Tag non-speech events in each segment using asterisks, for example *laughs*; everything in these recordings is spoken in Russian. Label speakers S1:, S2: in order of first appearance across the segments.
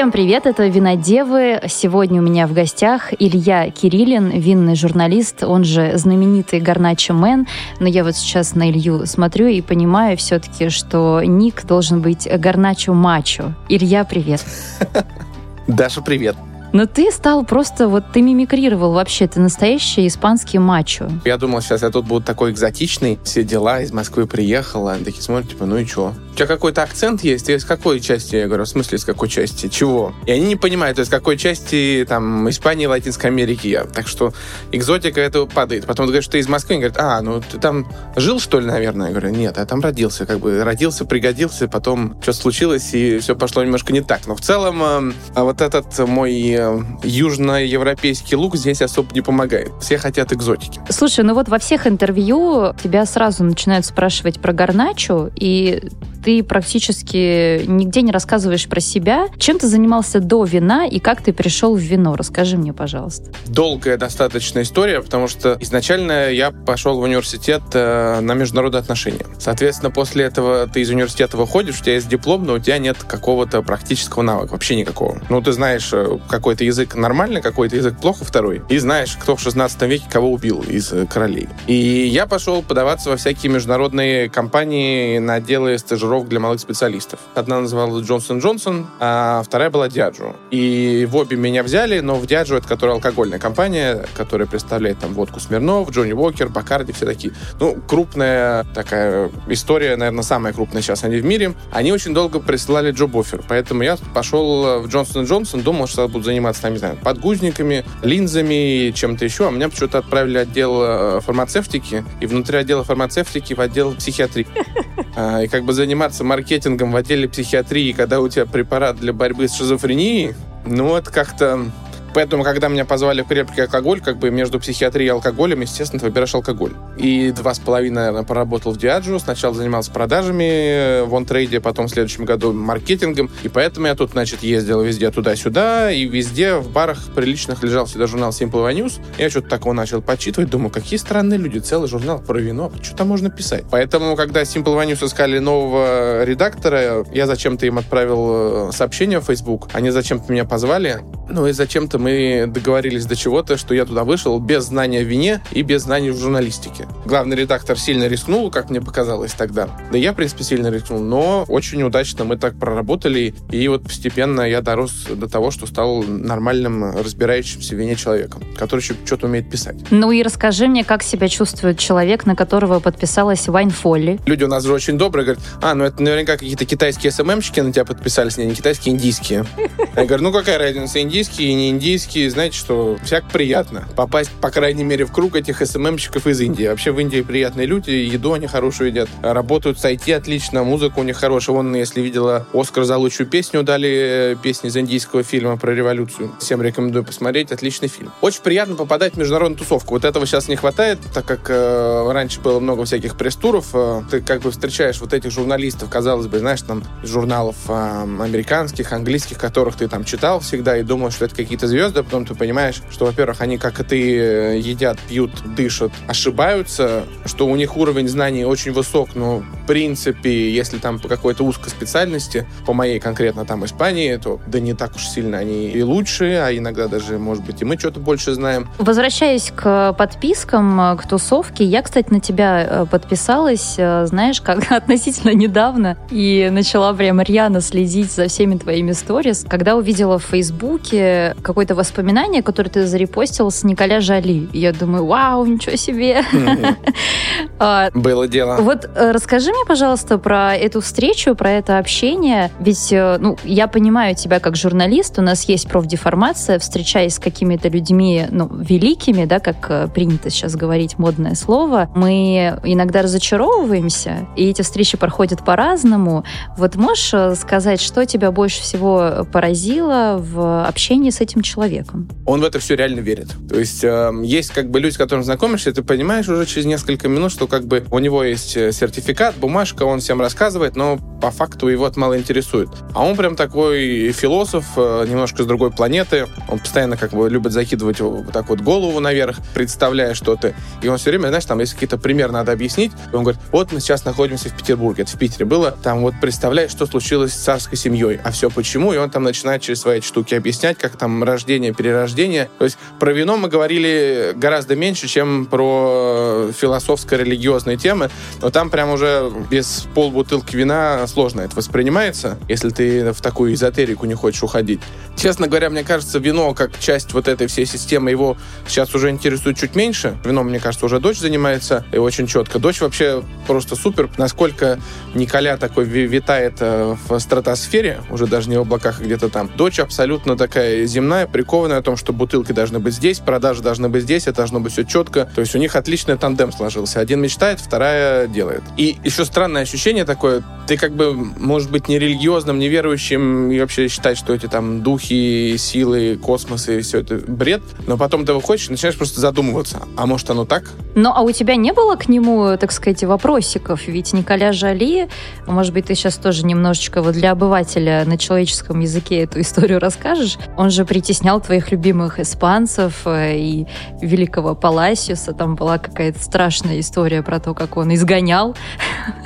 S1: Всем привет, это Винодевы. Сегодня у меня в гостях Илья Кириллин, винный журналист, он же знаменитый Гарначо Мэн. Но я вот сейчас на Илью смотрю и понимаю все-таки, что ник должен быть Гарначо Мачо. Илья, привет. *laughs*
S2: Даша, привет.
S1: Но ты стал просто, вот ты мимикрировал вообще, ты настоящий испанский мачо.
S2: Я думал, сейчас я тут буду такой экзотичный, все дела, из Москвы приехала, такие смотрят, типа, ну и что? У тебя какой-то акцент есть? Из какой части? Я говорю, в смысле, из какой части? Чего? И они не понимают, из какой части, там, Испании, Латинской Америки я. Так что экзотика это падает. Потом ты что ты из Москвы, они говорят, а, ну ты там жил, что ли, наверное? Я говорю, нет, я там родился, как бы родился, пригодился, потом что случилось, и все пошло немножко не так. Но в целом, э, вот этот мой э, южноевропейский лук здесь особо не помогает. Все хотят экзотики.
S1: Слушай, ну вот во всех интервью тебя сразу начинают спрашивать про гарначу, и ты практически нигде не рассказываешь про себя. Чем ты занимался до вина и как ты пришел в вино? Расскажи мне, пожалуйста.
S2: Долгая достаточно история, потому что изначально я пошел в университет э, на международные отношения. Соответственно, после этого ты из университета выходишь, у тебя есть диплом, но у тебя нет какого-то практического навыка, вообще никакого. Ну, ты знаешь э, какой-то язык нормально, какой-то язык плохо, второй. И знаешь, кто в 16 веке кого убил из э, королей. И я пошел подаваться во всякие международные компании на отделы стажировок стажировок для малых специалистов. Одна называлась Джонсон Джонсон, а вторая была Диаджо. И в обе меня взяли, но в Диаджо, это которая алкогольная компания, которая представляет там водку Смирнов, Джонни Уокер, Бакарди, все такие. Ну, крупная такая история, наверное, самая крупная сейчас они в мире. Они очень долго присылали Джо Бофер, поэтому я пошел в Джонсон Джонсон, думал, что буду заниматься, там, не знаю, подгузниками, линзами, чем-то еще, а меня почему-то отправили отдел э, фармацевтики, и внутри отдела фармацевтики в отдел психиатрии. *laughs* А, и как бы заниматься заниматься маркетингом в отделе психиатрии, когда у тебя препарат для борьбы с шизофренией, ну вот как-то Поэтому, когда меня позвали в крепкий алкоголь, как бы между психиатрией и алкоголем, естественно, ты выбираешь алкоголь. И два с половиной, наверное, поработал в Диаджо. Сначала занимался продажами э, в онтрейде, потом в следующем году маркетингом. И поэтому я тут, значит, ездил везде туда-сюда, и везде в барах приличных лежал всегда журнал Simple News. Я что-то такого начал почитывать, думаю, какие странные люди, целый журнал про вино, что там можно писать. Поэтому, когда Simple News искали нового редактора, я зачем-то им отправил э, сообщение в Facebook, они зачем-то меня позвали, ну и зачем-то мы договорились до чего-то, что я туда вышел без знания в вине и без знаний в журналистике. Главный редактор сильно рискнул, как мне показалось тогда. Да я, в принципе, сильно рискнул, но очень удачно мы так проработали, и вот постепенно я дорос до того, что стал нормальным, разбирающимся в вине человеком, который еще что-то умеет писать.
S1: Ну и расскажи мне, как себя чувствует человек, на которого подписалась Вайн Фолли.
S2: Люди у нас же очень добрые, говорят, а, ну это наверняка какие-то китайские СММщики на тебя подписались, не, не китайские, индийские. Я говорю, ну какая разница, индийские и не индийские, знаете, что всяк приятно попасть, по крайней мере, в круг этих СММщиков из Индии. Вообще в Индии приятные люди, еду они хорошую едят, работают с IT отлично, музыка у них хорошая. Вон, если видела, Оскар за лучшую песню дали, э, песни из индийского фильма про революцию. Всем рекомендую посмотреть, отличный фильм. Очень приятно попадать в международную тусовку. Вот этого сейчас не хватает, так как э, раньше было много всяких пресс-туров. Э, ты как бы встречаешь вот этих журналистов, казалось бы, знаешь, там, журналов э, американских, английских, которых ты там читал всегда и думал, что это какие-то звезды, звезды, а потом ты понимаешь, что, во-первых, они, как и ты, э, едят, пьют, дышат, ошибаются, что у них уровень знаний очень высок, но, в принципе, если там по какой-то узкой специальности, по моей конкретно там Испании, то да не так уж сильно они и лучше, а иногда даже, может быть, и мы что-то больше знаем.
S1: Возвращаясь к подпискам, э, к тусовке, я, кстати, на тебя э, подписалась, знаешь, как *laughs* относительно недавно, и начала прям рьяно следить за всеми твоими сторис, когда увидела в Фейсбуке какой-то воспоминания, которые ты зарепостил с Николя Жали. я думаю, вау, ничего себе. *laughs*
S2: А, Было дело.
S1: Вот э, расскажи мне, пожалуйста, про эту встречу, про это общение. Ведь, э, ну, я понимаю тебя как журналист, у нас есть профдеформация, встречаясь с какими-то людьми, ну, великими, да, как э, принято сейчас говорить модное слово, мы иногда разочаровываемся, и эти встречи проходят по-разному. Вот можешь сказать, что тебя больше всего поразило в общении общении с этим человеком.
S2: Он в это все реально верит. То есть э, есть как бы люди, с которыми знакомишься, ты понимаешь уже через несколько минут, что как бы у него есть э, сертификат, бумажка, он всем рассказывает, но по факту его это мало интересует. А он прям такой философ, э, немножко с другой планеты. Он постоянно как бы любит закидывать вот так вот голову наверх, представляя что-то. И он все время, знаешь, там есть какие-то примеры надо объяснить. И он говорит, вот мы сейчас находимся в Петербурге, это в Питере было. Там вот представляешь, что случилось с царской семьей, а все почему. И он там начинает через свои штуки объяснять, как там рождение, перерождение. То есть про вино мы говорили гораздо меньше, чем про философско-религиозные темы. Но там прям уже без полбутылки вина сложно это воспринимается, если ты в такую эзотерику не хочешь уходить. Честно говоря, мне кажется, вино как часть вот этой всей системы его сейчас уже интересует чуть меньше. Вином, мне кажется, уже дочь занимается и очень четко. Дочь вообще просто супер. Насколько Николя такой витает э, в стратосфере, уже даже не в облаках, а где-то там. Дочь абсолютно такая земная, прикованная о том, что бутылки должны быть здесь, продажи должны быть здесь, это должно быть все четко. То есть у них отличный тандем сложился. Один мечтает, вторая делает. И еще странное ощущение такое, ты как бы, может быть, не религиозным, не верующим и вообще считать, что эти там духи, силы, космос и все это бред, но потом ты выходишь и начинаешь просто задумываться, а может оно так?
S1: Ну, а у тебя не было к нему, так сказать, вопросиков? Ведь Николя Жали, может быть, ты сейчас тоже немножечко вот для обывателя на человеческом языке эту историю расскажешь. Он же притеснял твоих любимых испанцев э, и великого Паласиуса. Там была какая-то страшная история про то, как он изгонял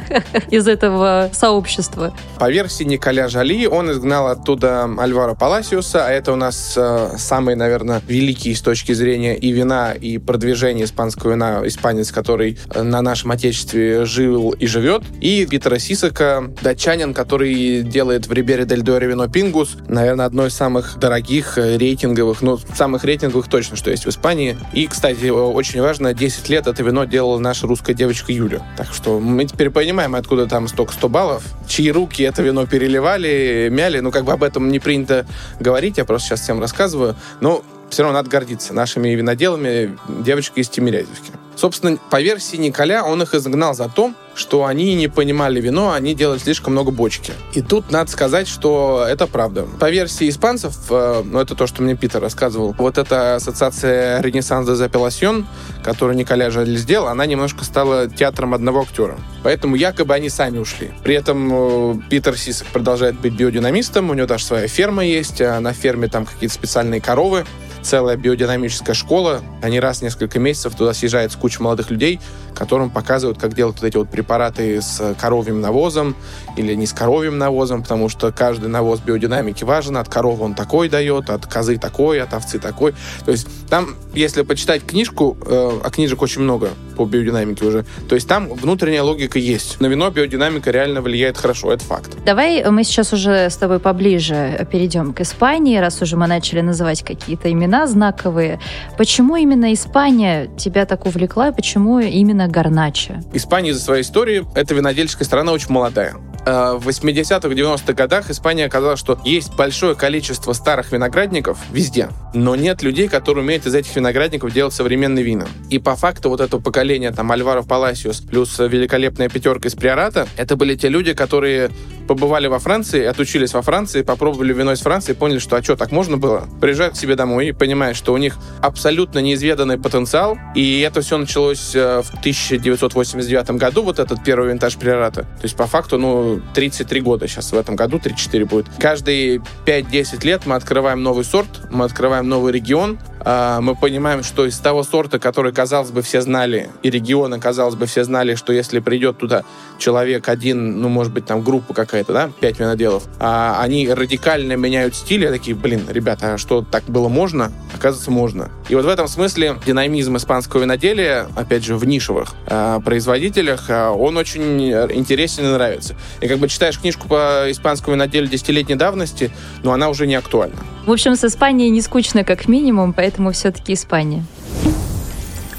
S1: *laughs* из этого сообщества.
S2: По версии Николя Жали, он изгнал оттуда Альвара Паласиуса, а это у нас э, самый, наверное, великий с точки зрения и вина, и продвижения испанского вина испанец, который э, на нашем отечестве жил и живет, и Питера Сисака, датчанин, который делает в Рибере Дель Доре вино Пингус, наверное, одно из самых дорогих, э, рейтинговых, ну, самых рейтинговых точно, что есть в Испании. И, кстати, очень важно, 10 лет это вино делала наша русская девочка Юля. Так что мы теперь понимаем, откуда там столько 100 баллов, чьи руки это вино переливали, мяли, ну, как бы об этом не принято говорить, я просто сейчас всем рассказываю. Но все равно надо гордиться нашими виноделами, девочкой из Тимирязевки. Собственно, по версии Николя, он их изгнал за то, что они не понимали вино, они делали слишком много бочки. И тут надо сказать, что это правда. По версии испанцев, э, ну это то, что мне Питер рассказывал, вот эта ассоциация Ренессанс де Запеласьон, которую Николя Жаль сделал, она немножко стала театром одного актера. Поэтому якобы они сами ушли. При этом э, Питер Сисок продолжает быть биодинамистом, у него даже своя ферма есть, а на ферме там какие-то специальные коровы, целая биодинамическая школа. Они раз в несколько месяцев туда съезжает с кучей молодых людей, которым показывают, как делать вот эти вот препараты с коровьим навозом или не с коровьим навозом, потому что каждый навоз биодинамики важен. От коровы он такой дает, от козы такой, от овцы такой. То есть там, если почитать книжку, э, а книжек очень много по биодинамике уже, то есть там внутренняя логика есть. На вино биодинамика реально влияет хорошо, это факт.
S1: Давай мы сейчас уже с тобой поближе перейдем к Испании, раз уже мы начали называть какие-то имена знаковые. Почему именно Испания тебя так увлекла, почему именно Гарнача?
S2: Испания из-за своей истории, это винодельческая страна очень молодая. Э, в 80-х, 90-х годах Испания оказалась, что есть большое количество старых виноградников везде, но нет людей, которые умеют из этих виноградников делать современные вина. И по факту вот это поколение, там, Альваро Паласиус плюс великолепная пятерка из Приората, это были те люди, которые побывали во Франции, отучились во Франции, попробовали вино из Франции, поняли, что а что, так можно было? Приезжают к себе домой и понимают, что у них абсолютно неизведанный потенциал, и это все началось э, в 1989 году, вот этот первый винтаж Приората. То есть по факту, ну, 33 года сейчас в этом году, 34 будет. Каждые 5-10 лет мы открываем новый сорт, мы открываем новый регион, мы понимаем, что из того сорта, который, казалось бы, все знали, и региона, казалось бы, все знали, что если придет туда человек один, ну, может быть, там группа какая-то, да, пять виноделов, а они радикально меняют стиль, я такие, блин, ребята, а что, так было можно? Оказывается, можно. И вот в этом смысле динамизм испанского виноделия, опять же, в нишевых э, производителях, э, он очень интересен и нравится. И как бы читаешь книжку по испанскому виноделию десятилетней давности, но она уже не актуальна.
S1: В общем, с Испанией не скучно как минимум, поэтому все-таки Испания.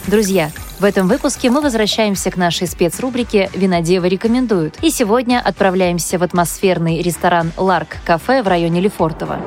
S1: Друзья, в этом выпуске мы возвращаемся к нашей спецрубрике «Винодевы рекомендуют». И сегодня отправляемся в атмосферный ресторан «Ларк Кафе» в районе Лефортово.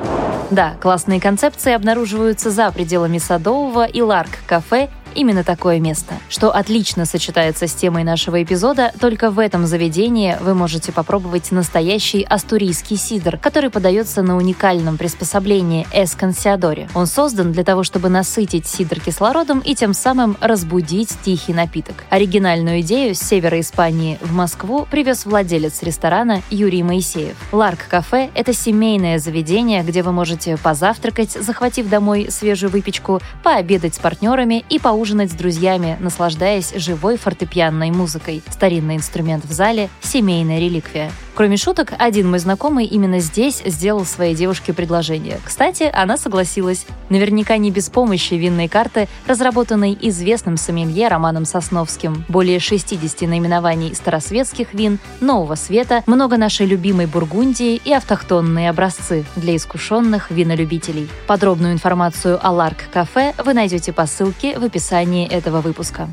S1: Да, классные концепции обнаруживаются за пределами Садового, и «Ларк Кафе» именно такое место, что отлично сочетается с темой нашего эпизода. Только в этом заведении вы можете попробовать настоящий астурийский сидр, который подается на уникальном приспособлении эсконсиадоре. Он создан для того, чтобы насытить сидр кислородом и тем самым разбудить тихий напиток. Оригинальную идею с севера Испании в Москву привез владелец ресторана Юрий Моисеев. Ларк Кафе – это семейное заведение, где вы можете позавтракать, захватив домой свежую выпечку, пообедать с партнерами и поужинать с друзьями, наслаждаясь живой фортепианной музыкой. Старинный инструмент в зале – семейная реликвия. Кроме шуток, один мой знакомый именно здесь сделал своей девушке предложение. Кстати, она согласилась. Наверняка не без помощи винной карты, разработанной известным сомелье Романом Сосновским. Более 60 наименований старосветских вин, нового света, много нашей любимой Бургундии и автохтонные образцы для искушенных винолюбителей. Подробную информацию о Ларк Кафе вы найдете по ссылке в описании этого выпуска.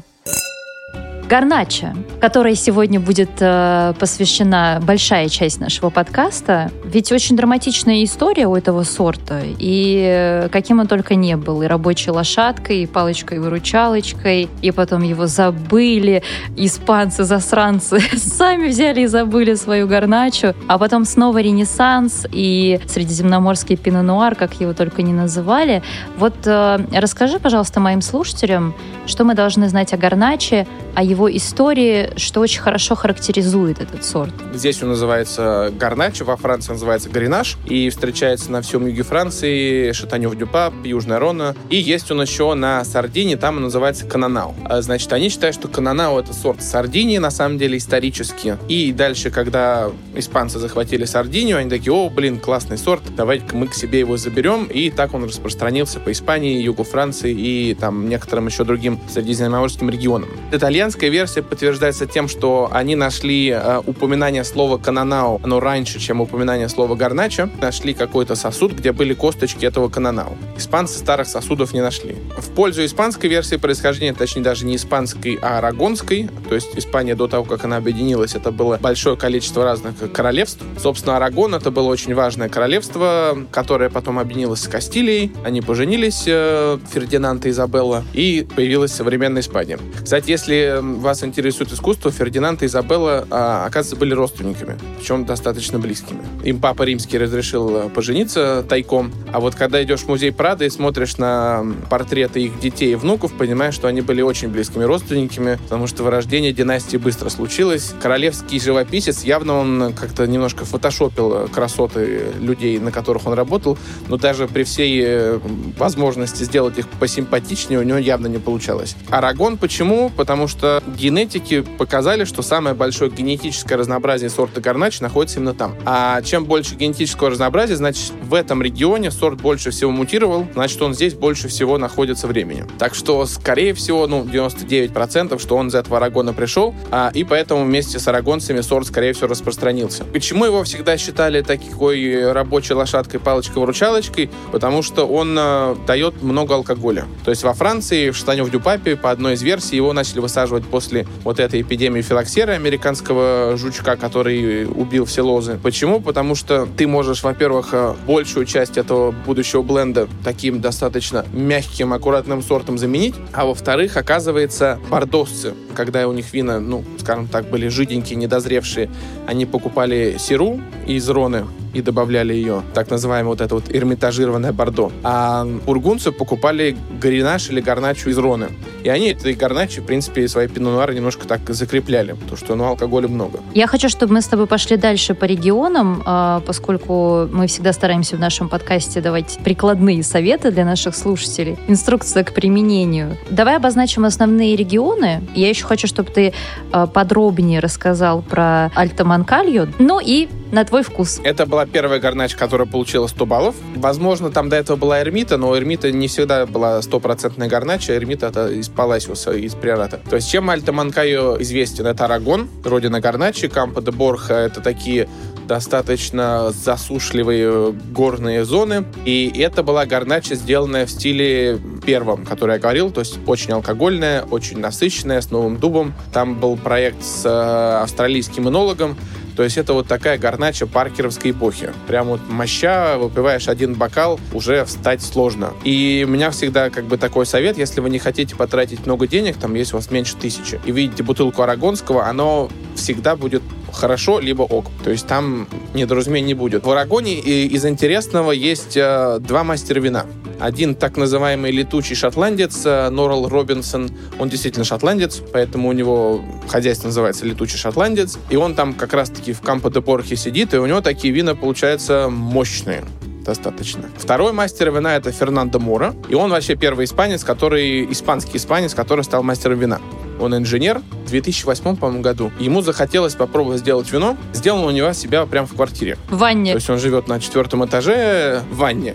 S1: Гарнача, которой сегодня будет э, посвящена большая часть нашего подкаста. Ведь очень драматичная история у этого сорта. И э, каким он только не был. И рабочей лошадкой, и палочкой-выручалочкой. И потом его забыли. Испанцы-засранцы *laughs* сами взяли и забыли свою гарначу. А потом снова ренессанс и средиземноморский пино-нуар, как его только не называли. Вот э, расскажи, пожалуйста, моим слушателям, что мы должны знать о гарначе, о его истории, что очень хорошо характеризует этот сорт.
S2: Здесь он называется гарначо, во Франции называется гренаж, и встречается на всем юге Франции, Шатанев-Дюпа, Южная Рона. И есть он еще на Сардине, там он называется кананау. А, значит, они считают, что кананау это сорт Сардинии, на самом деле, исторически. И дальше, когда испанцы захватили Сардинию, они такие, о, блин, классный сорт, давайте-ка мы к себе его заберем. И так он распространился по Испании, югу Франции и там некоторым еще другим средиземноморским регионам. Итальянская версия подтверждается тем, что они нашли э, упоминание слова кананау, но раньше, чем упоминание слова гарначо, нашли какой-то сосуд, где были косточки этого кананау. Испанцы старых сосудов не нашли. В пользу испанской версии происхождения, точнее даже не испанской, а арагонской, то есть Испания до того, как она объединилась, это было большое количество разных королевств. Собственно, Арагон это было очень важное королевство, которое потом объединилось с Кастилией. Они поженились, э, Фердинанд и Изабелла, и появилась современная Испания. Кстати, если вас интересует искусство, Фердинанд и Изабелла, а, оказывается, были родственниками, причем достаточно близкими. Им папа римский разрешил э, пожениться тайком, а вот когда идешь в музей Прада и смотришь на портреты их детей и внуков, понимаешь, что они были очень близкими родственниками, потому что вырождение династии быстро случилось. Королевский живописец, явно он как-то немножко фотошопил красоты людей, на которых он работал, но даже при всей э, возможности сделать их посимпатичнее у него явно не получалось. Арагон почему? Потому что генетики показали, что самое большое генетическое разнообразие сорта Гарнач находится именно там. А чем больше генетического разнообразия, значит, в этом регионе сорт больше всего мутировал, значит, он здесь больше всего находится времени. Так что, скорее всего, ну, 99%, что он из этого Арагона пришел, а, и поэтому вместе с арагонцами сорт, скорее всего, распространился. Почему его всегда считали такой рабочей лошадкой, палочкой-выручалочкой? Потому что он э, дает много алкоголя. То есть во Франции, в штане в Дюпапе, по одной из версий, его начали высаживать после вот этой эпидемии филоксеры, американского жучка, который убил все лозы. Почему? Потому что ты можешь, во-первых, э, большую часть этого будущего бленда таким достаточно мягким, аккуратным сортом заменить, а во-вторых, оказывается, бордосцы, когда у них вина, ну, скажем так, были жиденькие, недозревшие, они покупали сиру из Роны, и добавляли ее, так называемое вот это вот эрмитажированное бордо. А бургунцы покупали гаринаш или гарначу из Роны. И они этой гарначи, в принципе, свои пинонуары немножко так закрепляли, потому что, ну, алкоголя много.
S1: Я хочу, чтобы мы с тобой пошли дальше по регионам, а, поскольку мы всегда стараемся в нашем подкасте давать прикладные советы для наших слушателей, инструкция к применению. Давай обозначим основные регионы. Я еще хочу, чтобы ты а, подробнее рассказал про Альтаманкалью, ну и на твой вкус.
S2: Это была первая гарнач, которая получила 100 баллов. Возможно, там до этого была Эрмита, но Эрмита не всегда была стопроцентная гарнача. Эрмита это из Паласиуса, из Приората. То есть чем Альта Манкайо известен? Это Арагон, родина гарначи, Кампо де Борха. Это такие достаточно засушливые горные зоны. И это была гарнача, сделанная в стиле первом, который я говорил, то есть очень алкогольная, очень насыщенная, с новым дубом. Там был проект с э, австралийским энологом, То есть это вот такая гарнача паркеровской эпохи. Прям вот моща, выпиваешь один бокал, уже встать сложно. И у меня всегда как бы такой совет, если вы не хотите потратить много денег, там, если у вас меньше тысячи, и видите бутылку арагонского, оно всегда будет хорошо, либо ок. То есть там недоразумений не будет. В Арагоне из интересного есть э, два мастера вина. Один так называемый летучий шотландец, э, Норал Робинсон, он действительно шотландец, поэтому у него хозяйство называется летучий шотландец, и он там как раз-таки в Кампо де Порхе сидит, и у него такие вина получаются мощные достаточно. Второй мастер вина это Фернандо Мора, и он вообще первый испанец, который испанский испанец, который стал мастером вина. Он инженер, в 2008, по-моему, году. Ему захотелось попробовать сделать вино. Сделал у него себя прямо в квартире.
S1: В ванне.
S2: То есть он живет на четвертом этаже в ванне.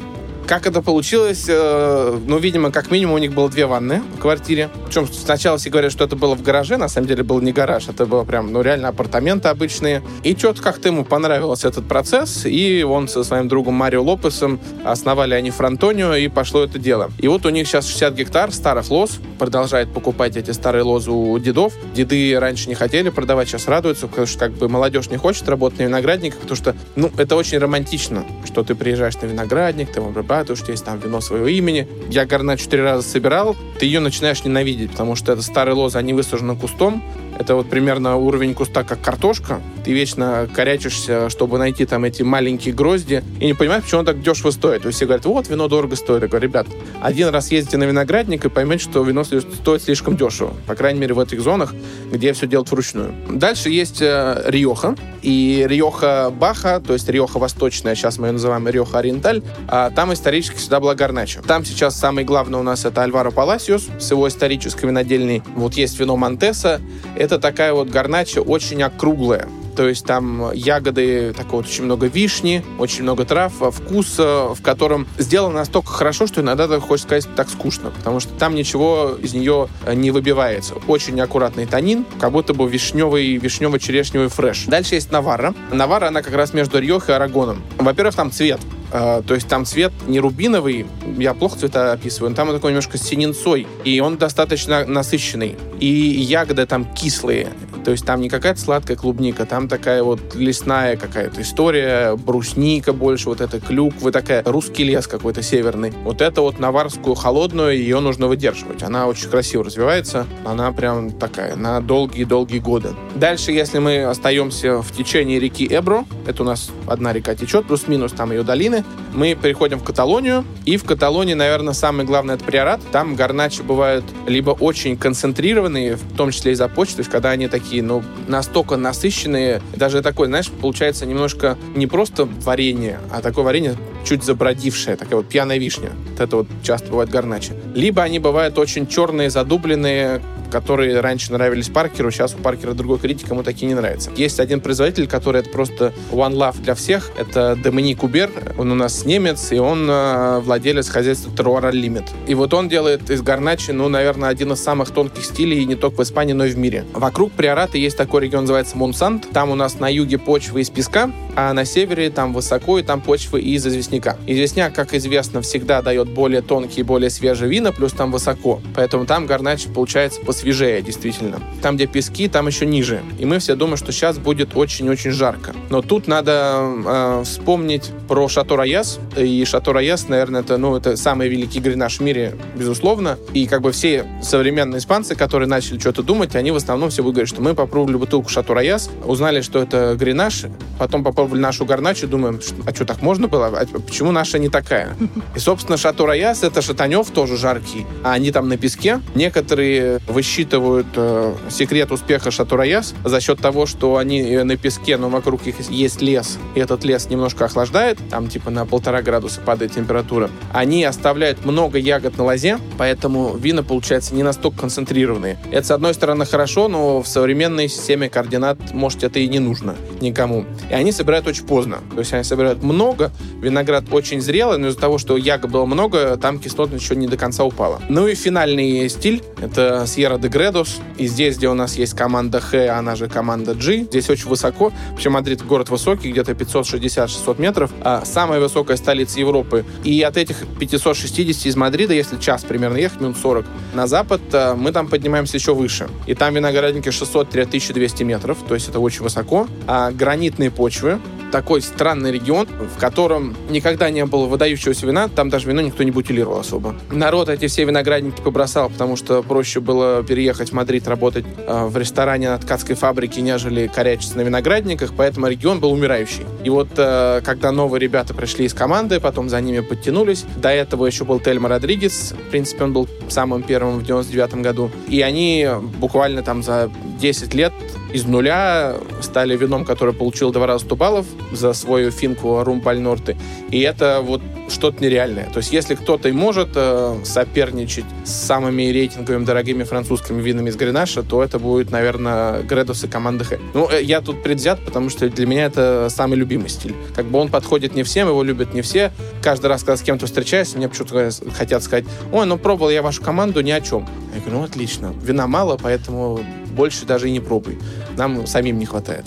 S2: Как это получилось? Э, ну, видимо, как минимум у них было две ванны в квартире. Причем сначала все говорят, что это было в гараже. На самом деле был не гараж, это было прям, ну, реально апартаменты обычные. И что-то как-то ему понравился этот процесс. И он со своим другом Марио Лопесом основали они Фронтонио, и пошло это дело. И вот у них сейчас 60 гектар старых лоз. Продолжает покупать эти старые лозы у дедов. Деды раньше не хотели продавать, сейчас радуются, потому что как бы молодежь не хочет работать на виноградниках, потому что, ну, это очень романтично, что ты приезжаешь на виноградник, ты его потому что есть там вино своего имени. Я горна четыре раза собирал, ты ее начинаешь ненавидеть, потому что это старые лозы, они высажены кустом, это вот примерно уровень куста, как картошка. Ты вечно корячишься, чтобы найти там эти маленькие грозди, и не понимаешь, почему он так дешево стоит. Все говорят, вот, вино дорого стоит. Я говорю, ребят, один раз ездите на виноградник и поймете, что вино стоит слишком дешево. По крайней мере, в этих зонах, где все делают вручную. Дальше есть э, Риоха. И Риоха Баха, то есть Риоха Восточная, сейчас мы ее называем Риоха Ориенталь, а там исторически всегда была Гарнача. Там сейчас самый главный у нас это Альваро Паласиус с его исторической винодельней. Вот есть вино Монтеса. Это такая вот гарнача очень округлая. То есть там ягоды, так вот очень много вишни, очень много трав, вкус, в котором сделано настолько хорошо, что иногда, так хочется сказать, так скучно, потому что там ничего из нее не выбивается. Очень аккуратный танин, как будто бы вишневый, вишнево-черешневый фреш. Дальше есть Навара. Навара, она как раз между Риох и Арагоном. Во-первых, там цвет. Uh, то есть там цвет не рубиновый, я плохо цвета описываю, там он такой немножко синенцой, и он достаточно насыщенный. И ягоды там кислые, то есть там не какая-то сладкая клубника, там такая вот лесная какая-то история, брусника больше, вот это клюква, такая русский лес какой-то северный. Вот это вот наварскую холодную, ее нужно выдерживать. Она очень красиво развивается, она прям такая на долгие-долгие годы. Дальше, если мы остаемся в течение реки Эбро, это у нас одна река течет, плюс-минус там ее долины, мы переходим в Каталонию, и в Каталонии, наверное, самое главное это приорат. Там гарначи бывают либо очень концентрированные, в том числе из-за почты, то есть когда они такие такие, ну, настолько насыщенные. Даже такое, знаешь, получается немножко не просто варенье, а такое варенье чуть забродившее, такая вот пьяная вишня. Вот это вот часто бывает гарначи. Либо они бывают очень черные, задубленные, которые раньше нравились Паркеру, сейчас у Паркера другой критик, ему такие не нравятся. Есть один производитель, который это просто one love для всех. Это Доминик Убер. Он у нас немец, и он э, владелец хозяйства Terroir Limit. И вот он делает из гарначи, ну, наверное, один из самых тонких стилей не только в Испании, но и в мире. Вокруг Приората есть такой регион, называется Монсант. Там у нас на юге почвы из песка, а на севере там высоко, и там почвы из известняка. Известняк, как известно, всегда дает более тонкие, более свежие вина, плюс там высоко. Поэтому там гарнач получается по свежее, действительно. Там, где пески, там еще ниже. И мы все думаем, что сейчас будет очень-очень жарко. Но тут надо э, вспомнить про Шато Раяс. И Шато Раяс, наверное, это, ну, это самый великий гренаж в мире, безусловно. И как бы все современные испанцы, которые начали что-то думать, они в основном все будут говорить, что мы попробовали бутылку Шато Раяс, узнали, что это гренаж, потом попробовали нашу гарначу, думаем, а что, так можно было? А почему наша не такая? И, собственно, Шато Раяс, это Шатанев, тоже жаркий, а они там на песке. Некоторые высчитывают э, секрет успеха Château Rayas за счет того, что они э, на песке, но вокруг их есть лес, и этот лес немножко охлаждает, там типа на полтора градуса падает температура. Они оставляют много ягод на лозе, поэтому вина получается не настолько концентрированные. Это, с одной стороны, хорошо, но в современной системе координат, может, это и не нужно никому. И они собирают очень поздно. То есть они собирают много, виноград очень зрелый, но из-за того, что ягод было много, там кислотность еще не до конца упала. Ну и финальный стиль — это Сьерра-де-Гредос. И здесь, где у нас есть команда Х, она же Comando G, здесь очень высоко. Вообще Мадрид город высокий, где-то 560-600 метров. А самая высокая столица Европы. И от этих 560 из Мадрида, если час примерно ехать, минут 40, на запад а, мы там поднимаемся еще выше. И там виноградники 600-3200 метров, то есть это очень высоко. А гранитные почвы, такой странный регион, в котором никогда не было выдающегося вина, там даже вино никто не бутилировал особо. Народ эти все виноградники побросал, потому что проще было переехать в Мадрид работать э, в ресторане на ткацкой фабрике, нежели корячиться на виноградниках, поэтому регион был умирающий. И вот э, когда новые ребята пришли из Comando G, потом за ними подтянулись, до этого еще был Тельмо Родригес, в принципе, он был самым первым в 99 году, и они буквально там за 10 лет из нуля стали вином, которое получил два раза 100 баллов за свою финку Рум Пальнорты. И это вот что-то нереальное. То есть если кто-то и может э, соперничать с самыми рейтинговыми дорогими французскими винами из Гренаша, то это будет, наверное, Гредус и команда Х. Ну, э, я тут предвзят, потому что для меня это самый любимый стиль. Как бы он подходит не всем, его любят не все. Каждый раз, когда с кем-то встречаюсь, мне почему-то хотят сказать, ой, ну пробовал я вашу команду ни о чем. Я говорю, ну отлично, вина мало, поэтому больше даже и не пробуй. Нам самим не хватает.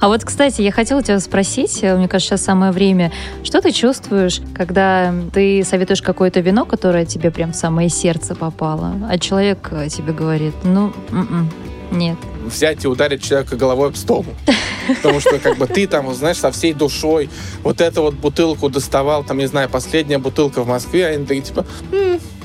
S1: А вот, кстати, я хотела тебя спросить, э, мне кажется, сейчас самое время, что ты чувствуешь, когда ты советуешь какое-то вино, которое тебе прям в самое сердце попало, а человек э, тебе говорит, ну, м-м, нет.
S2: Взять и ударить человека головой об стол. Потому что как бы ты там, знаешь, со всей душой вот эту вот бутылку доставал, там, не знаю, последняя бутылка в Москве, а они такие типа,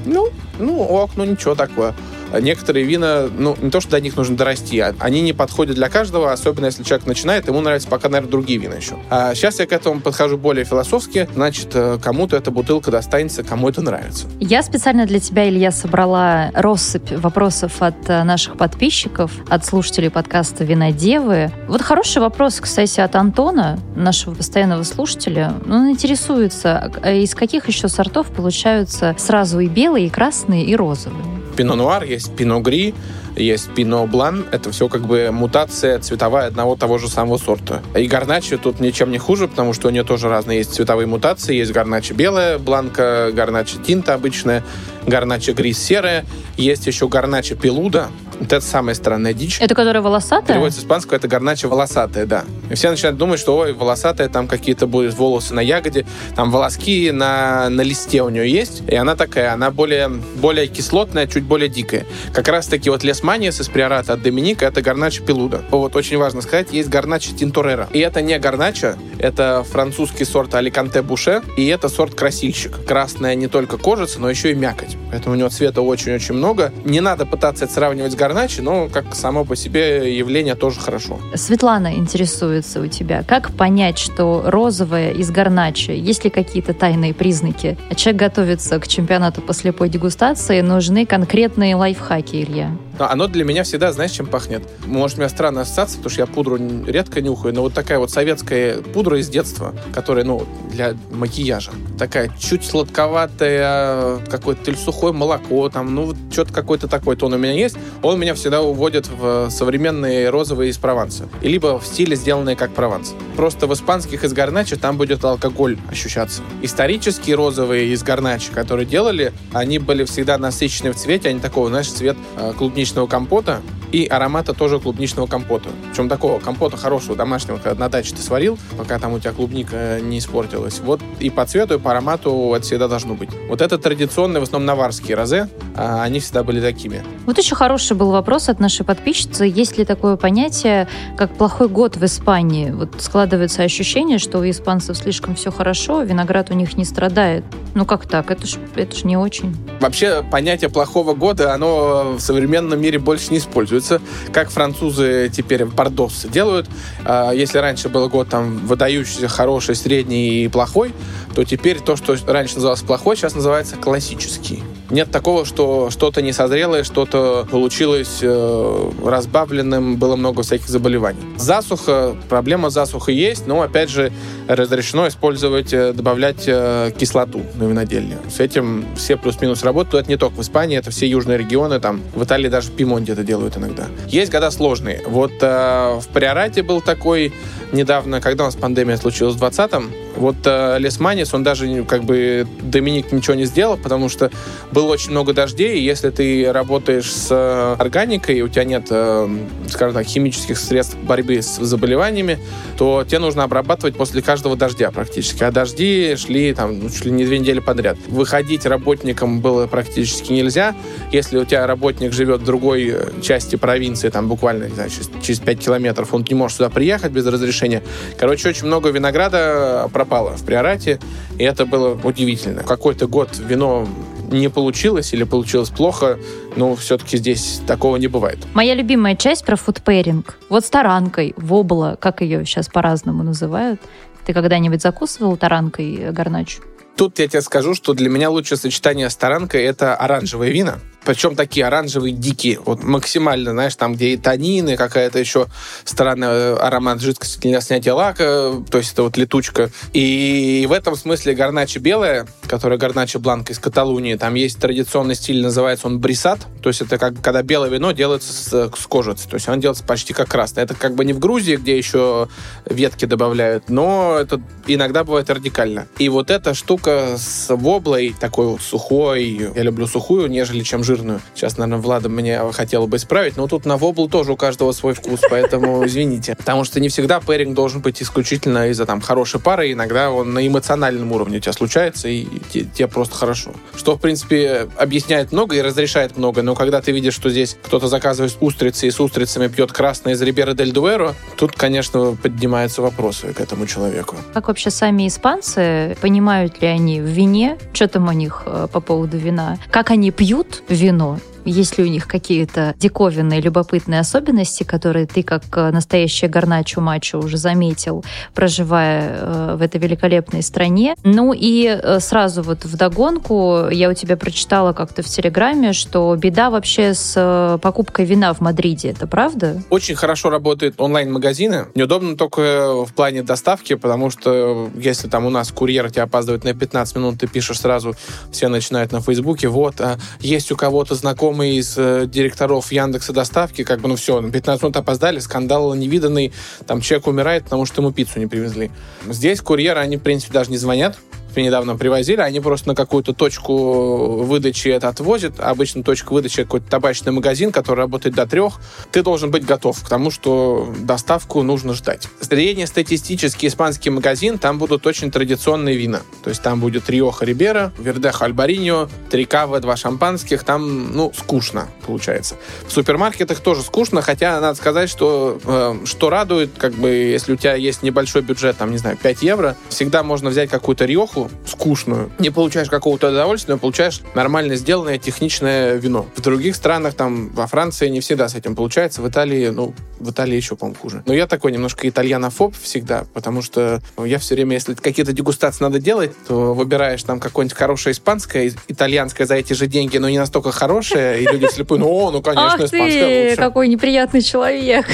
S2: ну, ну ок, ну ничего такое некоторые вина, ну, не то, что до них нужно дорасти, а они не подходят для каждого, особенно если человек начинает, ему нравятся пока, наверное, другие вина еще. А сейчас я к этому подхожу более философски, значит, э, кому-то эта бутылка достанется, кому это нравится.
S1: Я специально для тебя, Илья, собрала россыпь вопросов от э, наших подписчиков, от слушателей подкаста «Винодевы». Вот хороший вопрос, кстати, от Антона, нашего постоянного слушателя. Он интересуется, а из каких еще сортов получаются сразу и белые, и красные, и розовые?
S2: Пино Нуар, есть Пино Гри, есть Пино Блан. Это все как бы мутация цветовая одного того же самого сорта. И Гарначи тут ничем не хуже, потому что у нее тоже разные есть цветовые мутации. Есть Гарначи белая, Бланка, Гарначи Тинта обычная, Гарначи Грис серая. Есть еще Гарначи Пелуда, вот это самая странная дичь.
S1: Это которая волосатая?
S2: Переводится с испанского, это гарнача волосатая, да. И все начинают думать, что, ой, волосатая, там какие-то будут волосы на ягоде, там волоски на, на листе у нее есть, и она такая, она более, более кислотная, чуть более дикая. Как раз-таки вот лесманиес из приората от Доминика, это гарнача пелуда. Вот очень важно сказать, есть гарнача тинторера. И это не гарнача, это французский сорт Аликанте Буше, и это сорт красильщик. Красная не только кожица, но еще и мякоть. Поэтому у него цвета очень-очень много. Не надо пытаться это сравнивать с гарначи, но как само по себе явление тоже хорошо.
S1: Светлана интересуется у тебя. Как понять, что розовое из гарначи? Есть ли какие-то тайные признаки? Человек готовится к чемпионату по слепой дегустации. Нужны конкретные лайфхаки, Илья.
S2: Но оно для меня всегда, знаешь, чем пахнет? Может, у меня странно ассоциация, потому что я пудру редко нюхаю, но вот такая вот советская пудра из детства, которая, ну, для макияжа. Такая чуть сладковатая, какое-то или сухое молоко, там, ну, что-то какой-то такой тон у меня есть. Он меня всегда уводит в современные розовые из Прованса. И либо в стиле, сделанные как Прованс. Просто в испанских из Гарначи там будет алкоголь ощущаться. Исторические розовые из Гарначи, которые делали, они были всегда насыщенные в цвете, они такого, знаешь, цвет э, клубничного компота и аромата тоже клубничного компота. Причем такого компота хорошего, домашнего, когда на даче ты сварил, пока там у тебя клубника не испортилась. Вот и по цвету, и по аромату это всегда должно быть. Вот это традиционные, в основном наварские розе, а они всегда были такими.
S1: Вот еще хороший был вопрос от нашей подписчицы. Есть ли такое понятие, как плохой год в Испании? Вот складывается ощущение, что у испанцев слишком все хорошо, виноград у них не страдает. Ну как так? Это ж, это ж не очень.
S2: Вообще понятие плохого года, оно в современном мире больше не используется. Как французы теперь пардос делают. А, если раньше был год там выдающийся, хороший, средний и плохой, то теперь то, что раньше называлось плохой, сейчас называется классический. Нет такого, что что-то не созрелое, что-то получилось э, разбавленным, было много всяких заболеваний. Засуха, проблема засухи есть, но, опять же, разрешено использовать, э, добавлять э, кислоту на винодельне. С этим все плюс-минус работают. Это не только в Испании, это все южные регионы, там в Италии даже в Пимонте это делают иногда. Есть года сложные. Вот э, в Приорате был такой недавно, когда у нас пандемия случилась в 20-м, Вот э, Лесманис, он даже как бы Доминик ничего не сделал, потому что было очень много дождей, и если ты работаешь с э, органикой, у тебя нет, э, скажем так, химических средств борьбы с заболеваниями, то тебе нужно обрабатывать после каждого дождя практически. А дожди шли там ну, чуть ли не две недели подряд. Выходить работникам было практически нельзя. Если у тебя работник живет в другой э, части провинции, там буквально, не знаю, через, через 5 километров, он не может сюда приехать без разрешения. Короче, очень много винограда пропало в приорате, и это было удивительно. Какой-то год вино не получилось или получилось плохо, но все-таки здесь такого не бывает.
S1: Моя любимая часть про фудпейринг. Вот с таранкой, вобла, как ее сейчас по-разному называют. Ты когда-нибудь закусывал таранкой горначу?
S2: Тут я тебе скажу, что для меня лучшее сочетание с таранкой — это оранжевые вина. Причем такие оранжевые, дикие. Вот максимально, знаешь, там, где и танины, какая-то еще странная э, аромат жидкости для снятия лака, то есть это вот летучка. И в этом смысле гарначи белая, которая гарначи бланка из Каталунии, там есть традиционный стиль, называется он брисат, то есть это как когда белое вино делается с, с кожицы, то есть оно делается почти как красное. Это как бы не в Грузии, где еще ветки добавляют, но это иногда бывает радикально. И вот эта штука с воблой, такой вот сухой, я люблю сухую, нежели чем жирную, жирную. Сейчас, наверное, Влада мне хотела бы исправить, но тут на вобл тоже у каждого свой вкус, поэтому *laughs* извините. Потому что не всегда пэринг должен быть исключительно из-за там хорошей пары, иногда он на эмоциональном уровне у тебя случается, и тебе просто хорошо. Что, в принципе, объясняет много и разрешает много, но когда ты видишь, что здесь кто-то заказывает устрицы и с устрицами пьет красное из Рибера дель Дуэро, тут, конечно, поднимаются вопросы к этому человеку.
S1: Как вообще сами испанцы, понимают ли они в вине, что там у них э, по поводу вина, как они пьют вино вино есть ли у них какие-то диковинные, любопытные особенности, которые ты, как э, настоящая горначо-мачо, уже заметил, проживая э, в этой великолепной стране. Ну и э, сразу вот вдогонку я у тебя прочитала как-то в Телеграме, что беда вообще с покупкой вина в Мадриде. Это правда?
S2: Очень хорошо работают онлайн-магазины. Неудобно только в плане доставки, потому что если там у нас курьер тебя опаздывает на 15 минут, ты пишешь сразу, все начинают на Фейсбуке, вот, а есть у кого-то знакомый знакомый из э, директоров Яндекса доставки, как бы, ну все, на 15 минут опоздали, скандал невиданный, там человек умирает, потому что ему пиццу не привезли. Здесь курьеры, они, в принципе, даже не звонят, недавно привозили, они просто на какую-то точку выдачи это отвозят. Обычно точка выдачи какой-то табачный магазин, который работает до трех. Ты должен быть готов к тому, что доставку нужно ждать. Среднестатистический испанский магазин, там будут очень традиционные вина. То есть там будет Риоха Рибера, Вердеха Альбариньо, три кавы, два шампанских. Там, ну, скучно получается. В супермаркетах тоже скучно, хотя надо сказать, что, э, что радует, как бы, если у тебя есть небольшой бюджет, там, не знаю, 5 евро, всегда можно взять какую-то Риоху, скучную. Не получаешь какого-то удовольствия, но получаешь нормально сделанное техничное вино. В других странах, там, во Франции не всегда с этим получается. В Италии, ну, в Италии еще, по-моему, хуже. Но я такой немножко итальянофоб всегда, потому что я все время, если какие-то дегустации надо делать, то выбираешь там какое-нибудь хорошее испанское, итальянское за эти же деньги, но не настолько хорошее, и люди слепые, ну, о, ну, конечно,
S1: Ах испанское лучше. какой неприятный человек.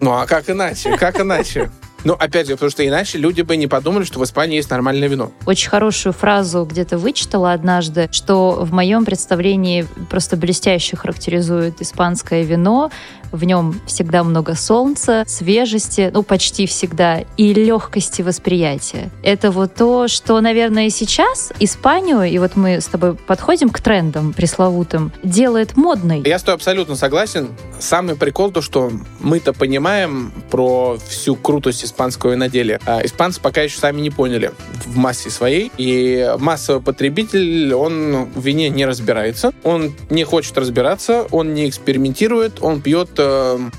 S2: Ну, а как иначе? Как иначе? Ну, опять же, потому что иначе люди бы не подумали, что в Испании есть нормальное вино.
S1: Очень хорошую фразу где-то вычитала однажды, что в моем представлении просто блестяще характеризует испанское вино. В нем всегда много солнца, свежести, ну, почти всегда, и легкости восприятия. Это вот то, что, наверное, сейчас Испанию, и вот мы с тобой подходим к трендам пресловутым, делает модной.
S2: Я с тобой абсолютно согласен. Самый прикол то, что мы-то понимаем про всю крутость испанского виноделия. А испанцы пока еще сами не поняли в массе своей. И массовый потребитель, он в вине не разбирается. Он не хочет разбираться, он не экспериментирует, он пьет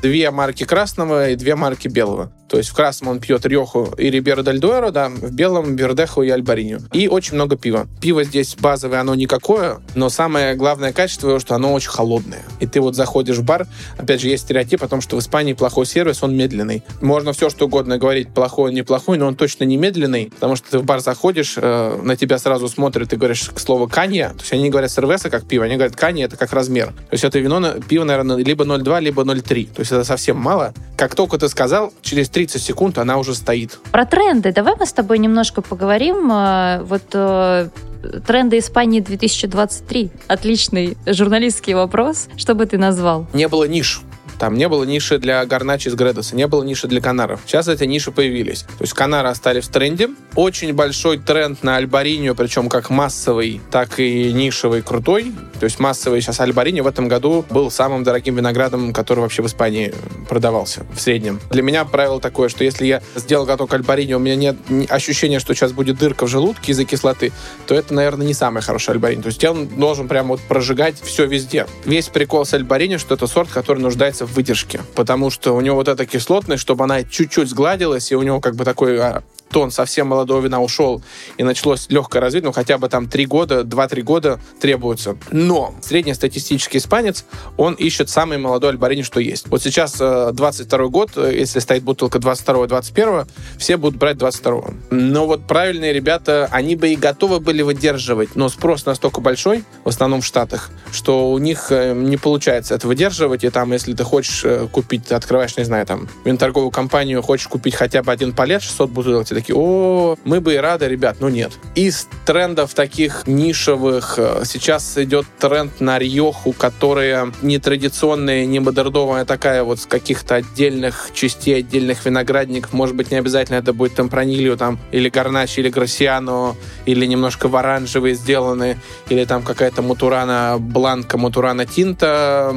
S2: две марки красного и две марки белого. То есть в красном он пьет Реху и Рибера Дель Дуэро, да, в белом Вердеху и Альбариню. И очень много пива. Пиво здесь базовое, оно никакое, но самое главное качество, что оно очень холодное. И ты вот заходишь в бар, опять же, есть стереотип о том, что в Испании плохой сервис, он медленный. Можно все, что угодно говорить, плохой, неплохой, но он точно не медленный, потому что ты в бар заходишь, э, на тебя сразу смотрят, и говоришь к слову канья, то есть они говорят сервеса как пиво, они говорят канья это как размер. То есть это вино, пиво, наверное, либо 0,2, либо 0,3. То есть это совсем мало. Как только ты сказал, через 3 30 секунд она уже стоит.
S1: Про тренды. Давай мы с тобой немножко поговорим. Э, вот э, тренды Испании 2023. Отличный журналистский вопрос. Что бы ты назвал?
S2: Не было ниш Там не было ниши для Гарначи из Гредоса, не было ниши для Канаров. Сейчас эти ниши появились. То есть Канары остались в тренде. Очень большой тренд на Альбаринью, причем как массовый, так и нишевый, крутой. То есть массовый сейчас Альбариньо в этом году был самым дорогим виноградом, который вообще в Испании продавался в среднем. Для меня правило такое, что если я сделал готовку Альбариньо, у меня нет ощущения, что сейчас будет дырка в желудке из-за кислоты, то это, наверное, не самый хороший Альбариньо. То есть он должен прямо вот прожигать все везде. Весь прикол с Альбариньо, что это сорт, который нуждается в выдержке, потому что у него вот эта кислотность, чтобы она чуть-чуть сгладилась, и у него как бы такой а, тон совсем молодого вина ушел и началось легкое развитие, ну хотя бы там 3 года, 2-3 года требуется. Но среднестатистический испанец, он ищет самый молодой альбарини, что есть. Вот сейчас 22 э, год, э, если стоит бутылка 22-21, все будут брать 22 Но вот правильные ребята, они бы и готовы были выдерживать, но спрос настолько большой, в основном в Штатах, что у них э, не получается это выдерживать, и там, если ты хочешь купить, открываешь, не знаю, там, винторговую компанию, хочешь купить хотя бы один палет, 600 бутылок, тебе такие, о, мы бы и рады, ребят, но нет. Из трендов таких нишевых э, сейчас идет тренд на Рьоху, которая не традиционная, не модерновая, такая вот с каких-то отдельных частей, отдельных виноградников. Может быть, не обязательно это будет темпранилью там, или гарначи, или гроссиано, или немножко в оранжевые сделаны, или там какая-то мутурана бланка, мутурана тинта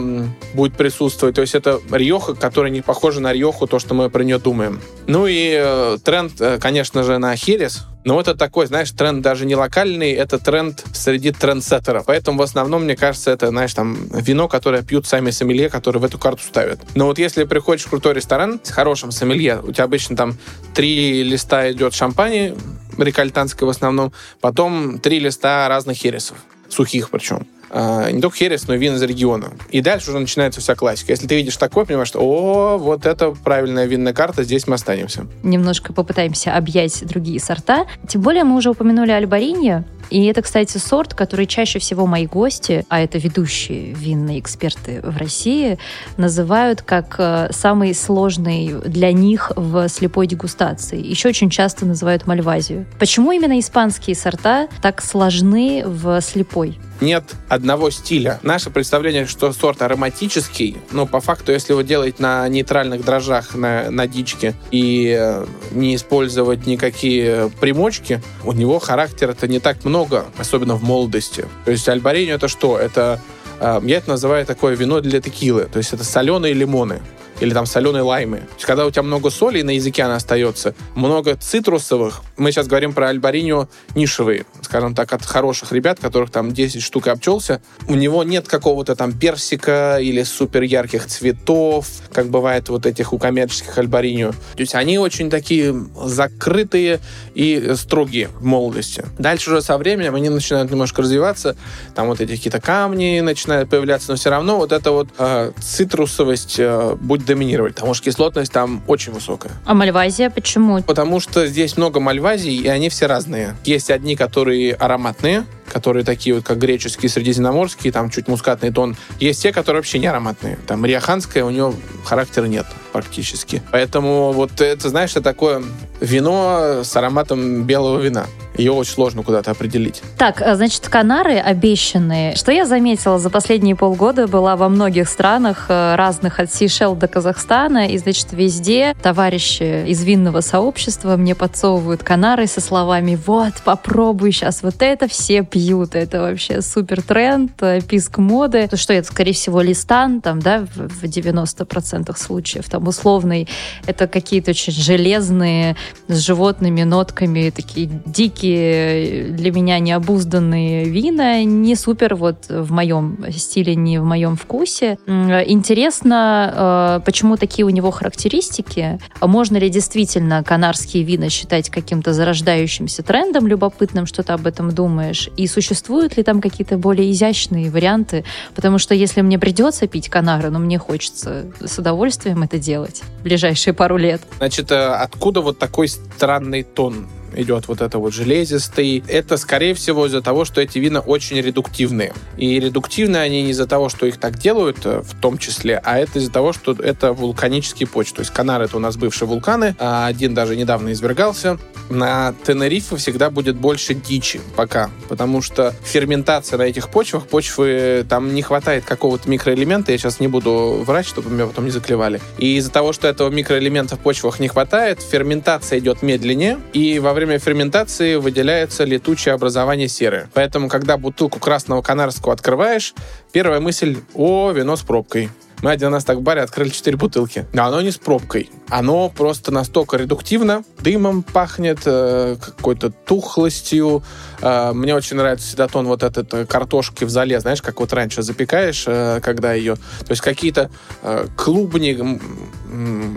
S2: будет присутствовать. То есть это Риоха, которая не похожа на Риоху, то, что мы про нее думаем. Ну и э, тренд, конечно, э, конечно же, на Херес. Но это такой, знаешь, тренд даже не локальный, это тренд среди трендсеттеров. Поэтому в основном, мне кажется, это, знаешь, там вино, которое пьют сами сомелье, которые в эту карту ставят. Но вот если приходишь в крутой ресторан с хорошим сомелье, у тебя обычно там три листа идет шампани, рекальтанской в основном, потом три листа разных хересов, сухих причем. А, не только херес, но и вин из региона. И дальше уже начинается вся классика. Если ты видишь такое, понимаешь, что о, вот это правильная винная карта, здесь мы останемся.
S1: Немножко попытаемся объять другие сорта. Тем более мы уже упомянули Альбаринье, и это, кстати, сорт, который чаще всего мои гости, а это ведущие винные эксперты в России, называют как э, самый сложный для них в слепой дегустации. Еще очень часто называют мальвазию. Почему именно испанские сорта так сложны в слепой?
S2: нет одного стиля. Наше представление, что сорт ароматический, но по факту, если его делать на нейтральных дрожжах, на, на дичке и э, не использовать никакие примочки, у него характер это не так много, особенно в молодости. То есть альбариньо это что? Это э, я это называю такое вино для текилы. То есть это соленые лимоны или там соленые лаймы. То есть, когда у тебя много соли, на языке она остается, много цитрусовых, мы сейчас говорим про альбариньо нишевые, скажем так, от хороших ребят, которых там 10 штук обчелся, у него нет какого-то там персика или супер ярких цветов, как бывает вот этих у коммерческих альбариньо. То есть они очень такие закрытые и строгие в молодости. Дальше уже со временем они начинают немножко развиваться, там вот эти какие-то камни начинают появляться, но все равно вот эта вот э, цитрусовость э, доминировать, потому что кислотность там очень высокая.
S1: А мальвазия почему?
S2: Потому что здесь много мальвазий, и они все разные. Есть одни, которые ароматные, которые такие вот, как греческие, средиземноморские, там чуть мускатный тон. Есть те, которые вообще не ароматные. Там риаханская, у нее характера нет практически. Поэтому вот это, знаешь, это такое вино с ароматом белого вина. Ее очень сложно куда-то определить.
S1: Так, а, значит, Канары обещанные. Что я заметила за последние полгода, была во многих странах э, разных от Сейшел до Казахстана, и, значит, везде товарищи из винного сообщества мне подсовывают Канары со словами «Вот, попробуй сейчас вот это, все пьют, это вообще супер тренд, э, писк моды». Что это, скорее всего, листан, там, да, в 90% случаев, там, условный, это какие-то очень железные, с животными нотками, такие дикие, для меня необузданные вина, не супер вот в моем стиле, не в моем вкусе. Интересно, э, почему такие у него характеристики? Можно ли действительно канарские вина считать каким-то зарождающимся трендом любопытным, что ты об этом думаешь? И существуют ли там какие-то более изящные варианты? Потому что если мне придется пить канары, но мне хочется с удовольствием это делать в ближайшие пару лет.
S2: Значит, э, откуда вот такой странный тон идет вот это вот железистый. Это, скорее всего, из-за того, что эти вина очень редуктивные. И редуктивные они не из-за того, что их так делают, э, в том числе, а это из-за того, что это вулканические почвы. То есть Канар это у нас бывшие вулканы, а один даже недавно извергался. На Тенерифе всегда будет больше дичи пока, потому что ферментация на этих почвах, почвы там не хватает какого-то микроэлемента, я сейчас не буду врать, чтобы меня потом не заклевали. И из-за того, что этого микроэлемента в почвах не хватает, ферментация идет медленнее, и во время ферментации выделяется летучее образование серы. Поэтому, когда бутылку красного канарского открываешь, первая мысль — о, вино с пробкой. Мы один раз так в баре открыли 4 бутылки. Но оно не с пробкой. Оно просто настолько редуктивно, дымом пахнет, э, какой-то тухлостью. Э, мне очень нравится всегда тон вот этот э, картошки в зале, знаешь, как вот раньше запекаешь, э, когда ее... То есть какие-то э, клубни,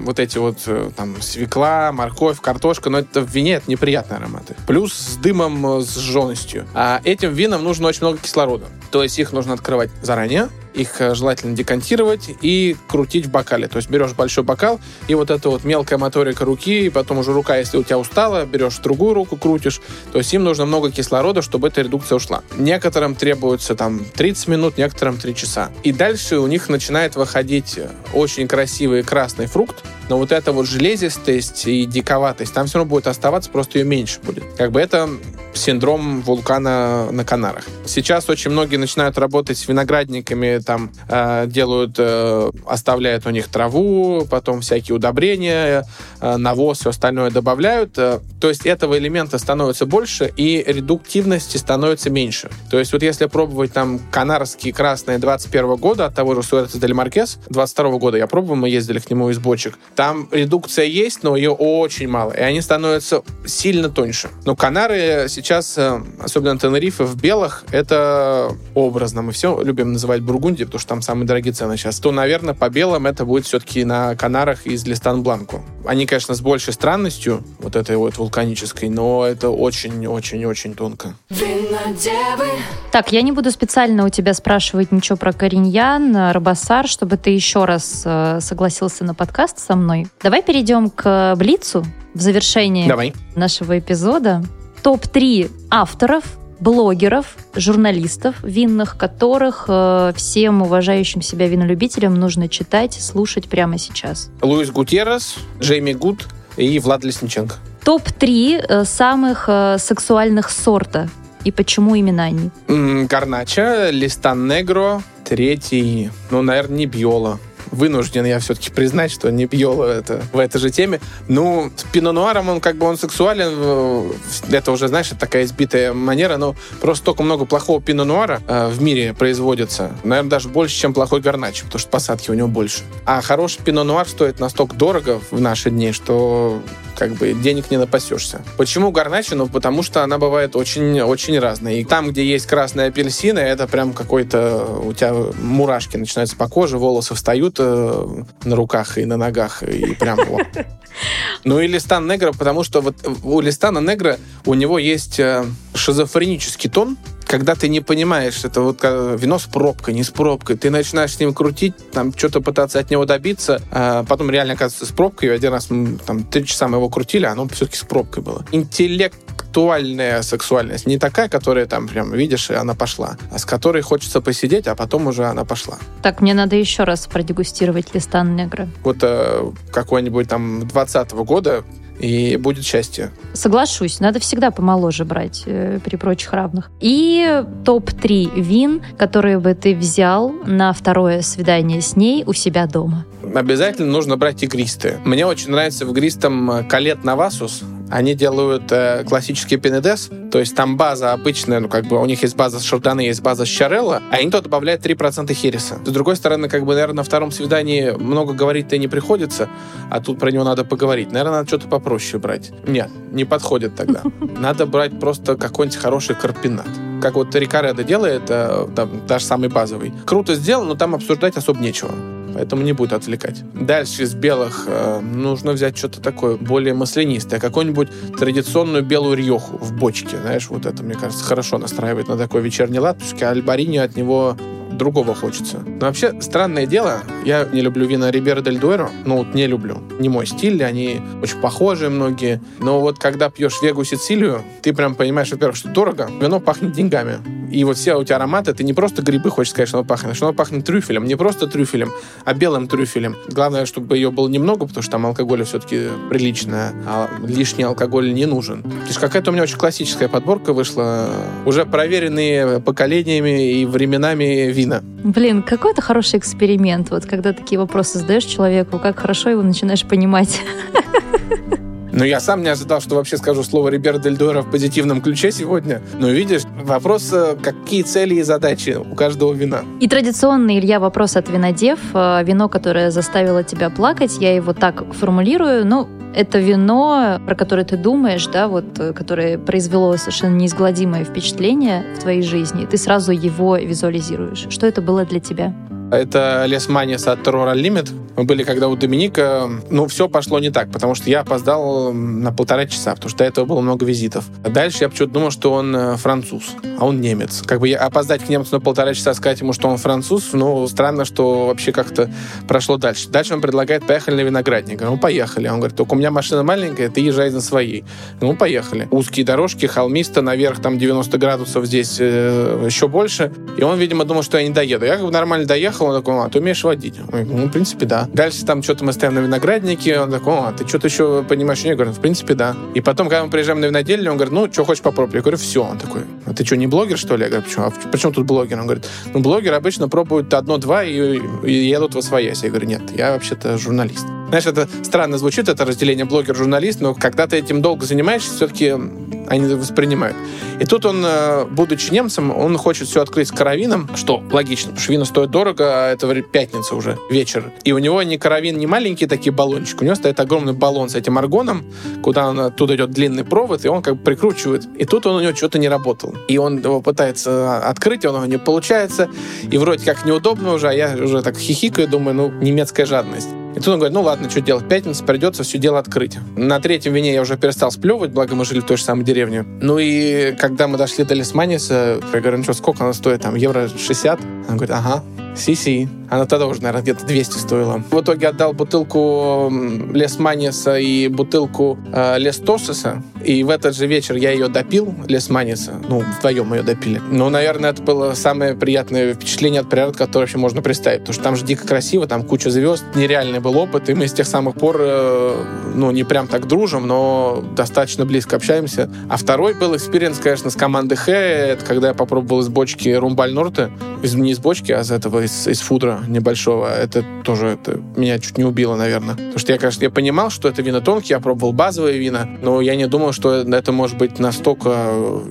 S2: вот эти вот там свекла, морковь, картошка, но это в вине это неприятные ароматы. Плюс с дымом, с жженостью. А этим винам нужно очень много кислорода. То есть их нужно открывать заранее, их желательно декантировать и крутить в бокале. То есть берешь большой бокал, и вот эта вот мелкая моторика руки, и потом уже рука, если у тебя устала, берешь другую руку, крутишь. То есть им нужно много кислорода, чтобы эта редукция ушла. Некоторым требуется там 30 минут, некоторым 3 часа. И дальше у них начинает выходить очень красивый красный фрукт, но вот эта вот железистость и диковатость, там все равно будет оставаться, просто ее меньше будет. Как бы это синдром вулкана на Канарах. Сейчас очень многие начинают работать с виноградниками, там э, делают, э, оставляют у них траву, потом всякие удобрения, э, навоз, все остальное добавляют. Э, то есть этого элемента становится больше, и редуктивности становится меньше. То есть вот если пробовать там канарские красные 21 года от того же Суэртес Дель Маркес, 22 года я пробовал, мы ездили к нему из бочек, там редукция есть, но ее очень мало, и они становятся сильно тоньше. Но Канары сейчас, э, особенно Тенерифе, в белых, это образно. Мы все любим называть Бургундией, потому что там самые дорогие цены сейчас. То, наверное, по белым это будет все-таки на Канарах из Листан Бланку. Они, конечно, с большей странностью, вот этой вот вулканической, но это очень-очень-очень тонко.
S1: Так, я не буду специально у тебя спрашивать ничего про Кориньян, Робасар, чтобы ты еще раз э, согласился на подкаст со мной. Давай перейдем к Блицу в завершении
S2: Давай.
S1: нашего эпизода. Топ-3 авторов, блогеров, журналистов винных, которых э, всем уважающим себя винолюбителям нужно читать, слушать прямо сейчас.
S2: Луис Гутеррес, Джейми Гуд и Влад Лесниченко.
S1: Топ-3 э, самых э, сексуальных сорта и почему именно они?
S2: М, Гарнача, Листан Негро, третий, ну, наверное, не Биола. Вынужден я все-таки признать, что не Биола это в этой же теме. Ну, с Пино Нуаром он как бы он сексуален. э, Это уже, знаешь, такая избитая манера, но просто столько много плохого Пино Нуара э, в мире производится. Наверное, даже больше, чем плохой Гарначо, потому что посадки у него больше. А хороший Пино Нуар стоит настолько дорого в наши дни, что как бы денег не напасешься. Почему гарначо? Ну, потому что она бывает очень-очень разная. И там, где есть красные апельсины, это прям какой-то... У тебя мурашки начинаются по коже, волосы встают э, на руках и на ногах, и прям. Ну и Листан Негра, потому что вот у Листана Негра у него есть э, шизофренический тон, когда ты не понимаешь, это вот э, вино с пробкой, не с пробкой, ты начинаешь с ним крутить, там что-то пытаться от него добиться, а потом реально оказывается с пробкой. Один раз мы, там три часа мы его крутили, а оно все-таки с пробкой было. Интеллектуальная сексуальность, не такая, которая там прям видишь, и она пошла, а с которой хочется посидеть, а потом уже она пошла.
S1: Так, мне надо еще раз продегустировать листан негра.
S2: Вот э, какой-нибудь там 20 года и будет счастье.
S1: Соглашусь, надо всегда помоложе брать э, при прочих равных. И топ-3 вин, которые бы ты взял на второе свидание с ней у себя дома.
S2: Обязательно нужно брать игристые. Мне очень нравится в игристом Калет Навасус. Они делают э, классический пенедес, то есть там база обычная, ну как бы у них есть база с шардоне, есть база с чарелла, а они то добавляют 3% хереса. С другой стороны, как бы, наверное, на втором свидании много говорить-то не приходится, а тут про него надо поговорить. Наверное, надо что-то попроще брать. Нет, не подходит тогда. *laughs* Надо брать просто какой-нибудь хороший карпинат. Как вот Рикаредо делает, э, там, даже самый базовый. Круто сделано, но там обсуждать особо нечего поэтому не будет отвлекать. Дальше из белых э, нужно взять что-то такое более маслянистое, какую-нибудь традиционную белую рьоху в бочке, знаешь, вот это, мне кажется, хорошо настраивает на такой вечерний лад, потому что альбарини от него другого хочется. Но вообще, странное дело, я не люблю вина Рибера Дель Дуэро, ну вот не люблю. Не мой стиль, они очень похожи многие. Но вот когда пьешь Вегу Сицилию, ты прям понимаешь, во-первых, что дорого, вино пахнет деньгами. И вот все у тебя ароматы, ты не просто грибы хочешь сказать, что оно пахнет, что оно пахнет трюфелем. Не просто трюфелем, а белым трюфелем. Главное, чтобы ее было немного, потому что там алкоголя все-таки приличное, а лишний алкоголь не нужен. То есть какая-то у меня очень классическая подборка вышла, уже проверенные поколениями и временами вина.
S1: Блин, какой это хороший эксперимент, вот когда такие вопросы задаешь человеку, как хорошо его начинаешь понимать. *laughs*
S2: Но я сам не ожидал, что вообще скажу слово Рибер Дель Дуэро в позитивном ключе сегодня. Но видишь, вопрос, э, какие цели и задачи у каждого вина.
S1: И традиционный, Илья, вопрос от винодев. Э, вино, которое заставило тебя плакать, я его так формулирую. Ну, это вино, про которое ты думаешь, да, вот, э, которое произвело совершенно неизгладимое впечатление в твоей жизни, ты сразу его визуализируешь. Что это было для тебя?
S2: Это Лес Манис от Terror Limit. Мы были когда у Доминика. Ну, все пошло не так, потому что я опоздал на полтора часа, потому что до этого было много визитов. А дальше я почему-то думал, что он э, француз, а он немец. Как бы я опоздать к немцу на полтора часа, сказать ему, что он француз, ну, странно, что вообще как-то прошло дальше. Дальше он предлагает, поехали на виноградник. Ну, поехали. Он говорит, только у меня машина маленькая, ты езжай на своей. Ну, поехали. Узкие дорожки, холмисто, наверх там 90 градусов, здесь э, еще больше. И он, видимо, думал, что я не доеду. Я как бы нормально доехал, он такой, а, ты умеешь водить? ну, в принципе, да. Дальше там что-то мы стоим на винограднике, он такой, а, ты что-то еще понимаешь? Я говорю, в принципе, да. И потом, когда мы приезжаем на винодельню, он говорит, ну, что хочешь попробовать? Я говорю, все. Он такой, а ты что, не блогер, что ли? Я говорю, почему? А почему тут блогер? Он говорит, ну, блогеры обычно пробуют одно-два и, и едут во своясь. Я говорю, нет, я вообще-то журналист. Знаешь, это странно звучит, это разделение блогер-журналист, но когда ты этим долго занимаешься, все-таки они воспринимают. И тут он, э, будучи немцем, он хочет все открыть с каравином, что логично, потому что вино стоит дорого, а это пятница уже, вечер. И у него не каравин, не маленькие такие баллончики, у него стоит огромный баллон с этим аргоном, куда он, оттуда идет длинный провод, и он как бы прикручивает. И тут он у него что-то не работал. И он его пытается открыть, и он него не получается. И вроде как неудобно уже, а я уже так хихикаю, думаю, ну, немецкая жадность. И тут он говорит, ну ладно, что делать, пятница, придется все дело открыть. На третьем вине я уже перестал сплевывать, благо мы жили в той же самой деревне. Ну и когда мы дошли до Лесманиса, я говорю, ну что, сколько она стоит? Там евро 60? Он говорит, ага, Си-си. Она тогда уже, наверное, где-то 200 стоила. В итоге отдал бутылку Лес Маниса и бутылку э, Лес Тосиса. И в этот же вечер я ее допил, Лес Маниса. Ну, вдвоем ее допили. Ну, наверное, это было самое приятное впечатление от природы, которое вообще можно представить. Потому что там же дико красиво, там куча звезд. Нереальный был опыт. И мы с тех самых пор, э, ну, не прям так дружим, но достаточно близко общаемся. А второй был experience, конечно, с Comando G. Это когда я попробовал из бочки Rumbo al Norte. Из, не из бочки, а из этого из, из фудра небольшого. Это тоже это меня чуть не убило, наверное. Потому что я, конечно, я понимал, что это вино тонкие, я пробовал базовые вина, но я не думал, что это может быть настолько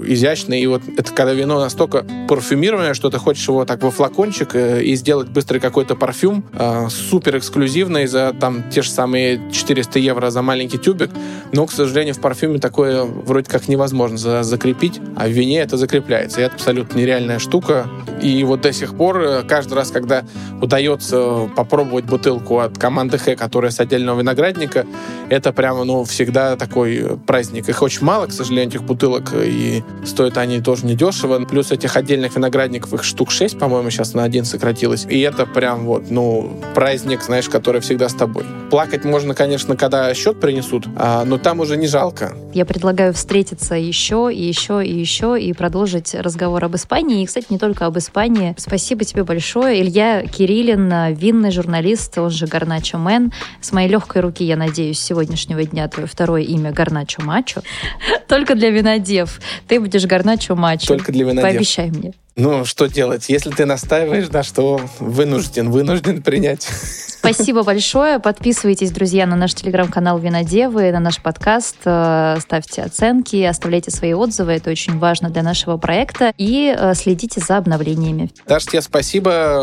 S2: изящно. И вот это когда вино настолько парфюмированное, что ты хочешь его так во флакончик э, и сделать быстрый какой-то парфюм, э, супер эксклюзивный за там те же самые 400 евро за маленький тюбик. Но, к сожалению, в парфюме такое вроде как невозможно за закрепить, а в вине это закрепляется. И это абсолютно нереальная штука. И вот до сих пор э, каждый раз, когда удается попробовать бутылку от команды Х, которая с отдельного виноградника, это прямо, ну, всегда такой праздник. Их очень мало, к сожалению, этих бутылок, и стоят они тоже недешево. Плюс этих отдельных виноградников, их штук 6, по-моему, сейчас на один сократилось. И это прям вот, ну, праздник, знаешь, который всегда с тобой. Плакать можно, конечно, когда счет принесут, а, но там уже не жалко.
S1: Я предлагаю встретиться еще и еще и еще и продолжить разговор об Испании. И, кстати, не только об Испании. Спасибо тебе большое. Илья Кириллин, винный журналист, он же Гарначо Мэн. С моей легкой руки, я надеюсь, с сегодняшнего дня твое второе имя Гарначо Мачо. *laughs* Только для винодев. Ты будешь Гарначо Мачо.
S2: Только для винодев.
S1: Пообещай мне.
S2: Ну, что делать? Если ты настаиваешь, да, что вынужден, вынужден принять. *laughs*
S1: Спасибо большое. Подписывайтесь, друзья, на наш телеграм-канал Винодевы, на наш подкаст. Э, ставьте оценки, оставляйте свои отзывы. Это очень важно для нашего проекта. И э, следите за обновлениями.
S2: Даша, тебе спасибо.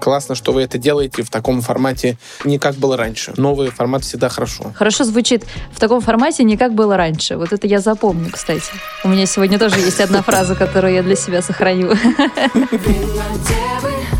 S2: Классно, что вы это делаете в таком формате, не как было раньше. Новый формат всегда хорошо.
S1: Хорошо звучит в таком формате, не как было раньше. Вот это я запомню, кстати. У меня сегодня тоже есть одна фраза, которую я для себя сохраню. *laughs* Винодевы